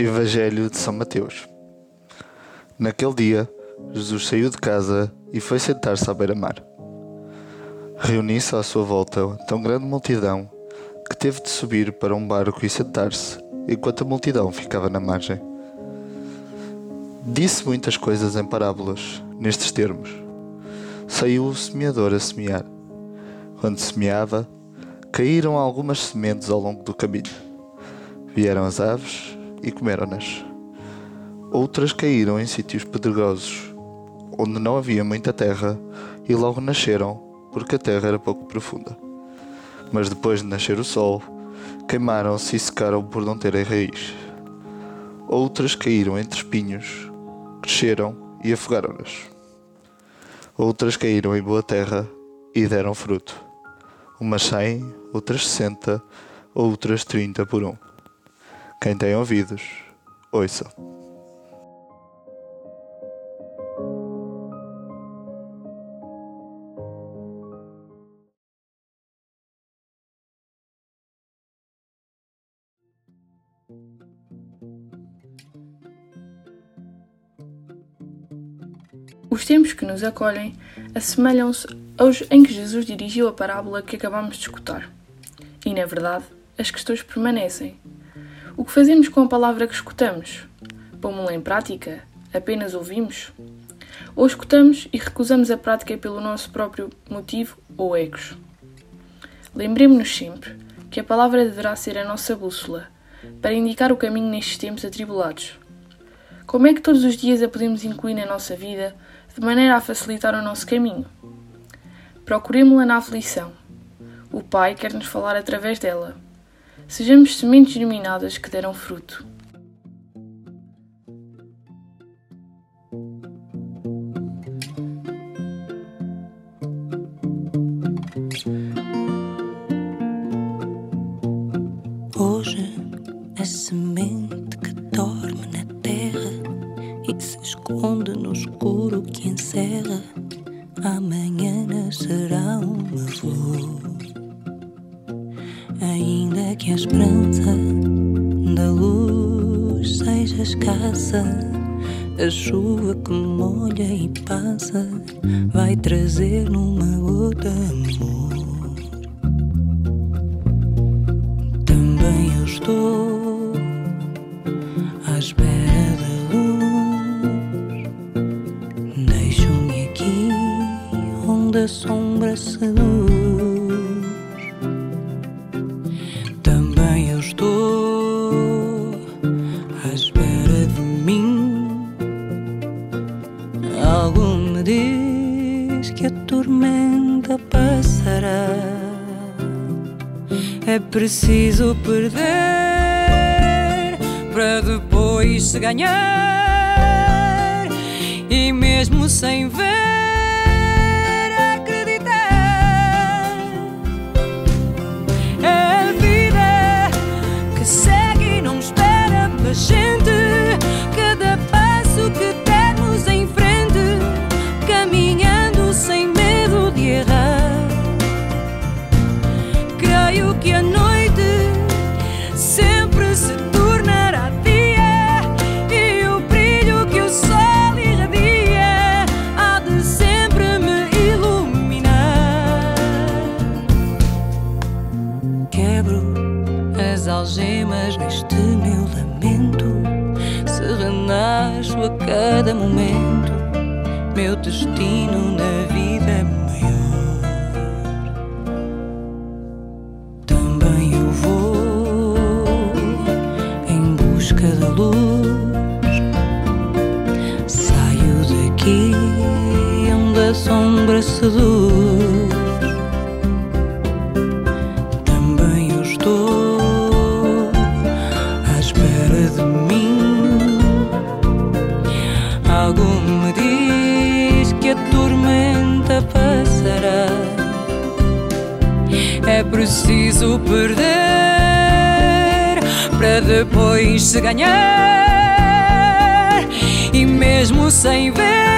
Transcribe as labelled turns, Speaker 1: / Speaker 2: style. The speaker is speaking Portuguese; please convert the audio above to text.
Speaker 1: Evangelho de São Mateus. Naquele dia, Jesus saiu de casa e foi sentar-se à beira-mar. Reuniu-se à sua volta tão grande multidão que teve de subir para um barco e sentar-se, enquanto a multidão ficava na margem. Disse muitas coisas em parábolas, nestes termos. Saiu o semeador a semear. Quando semeava, caíram algumas sementes ao longo do caminho. Vieram as aves e comeram-nas. Outras caíram em sítios pedregosos, onde não havia muita terra, e logo nasceram, porque a terra era pouco profunda. Mas depois de nascer o sol, queimaram-se e secaram por não terem raiz. Outras caíram entre espinhos, cresceram e afogaram-nas. Outras caíram em boa terra e deram fruto. Umas cem, outras sessenta, outras trinta por um. Quem tem ouvidos, ouça.
Speaker 2: Os tempos que nos acolhem assemelham-se aos em que Jesus dirigiu a parábola que acabamos de escutar. E, na verdade, as questões permanecem. O que fazemos com a palavra que escutamos? Pomos-la em prática? Apenas ouvimos? Ou escutamos e recusamos a prática pelo nosso próprio motivo ou egos? Lembremos-nos sempre que a palavra deverá ser a nossa bússola para indicar o caminho nestes tempos atribulados. Como é que todos os dias a podemos incluir na nossa vida de maneira a facilitar o nosso caminho? Procuremos-la na aflição. O Pai quer nos falar através dela. Sejamos sementes germinadas que deram fruto.
Speaker 3: Hoje a semente que dorme na terra e se esconde no escuro que encerra, amanhã nascerá uma flor. Ainda que a esperança da luz seja escassa, a chuva que molha e passa vai trazer numa gota amor. Também eu estou à espera da luz. Deixo-me aqui onde a sombra seduz. Que a tormenta passará. É preciso perder para depois se ganhar. E mesmo sem ver, renasço a cada momento, meu destino na vida é maior. Também eu vou em busca da luz. Saio daqui onde a sombra seduz. Preciso perder para depois se ganhar. E mesmo sem ver,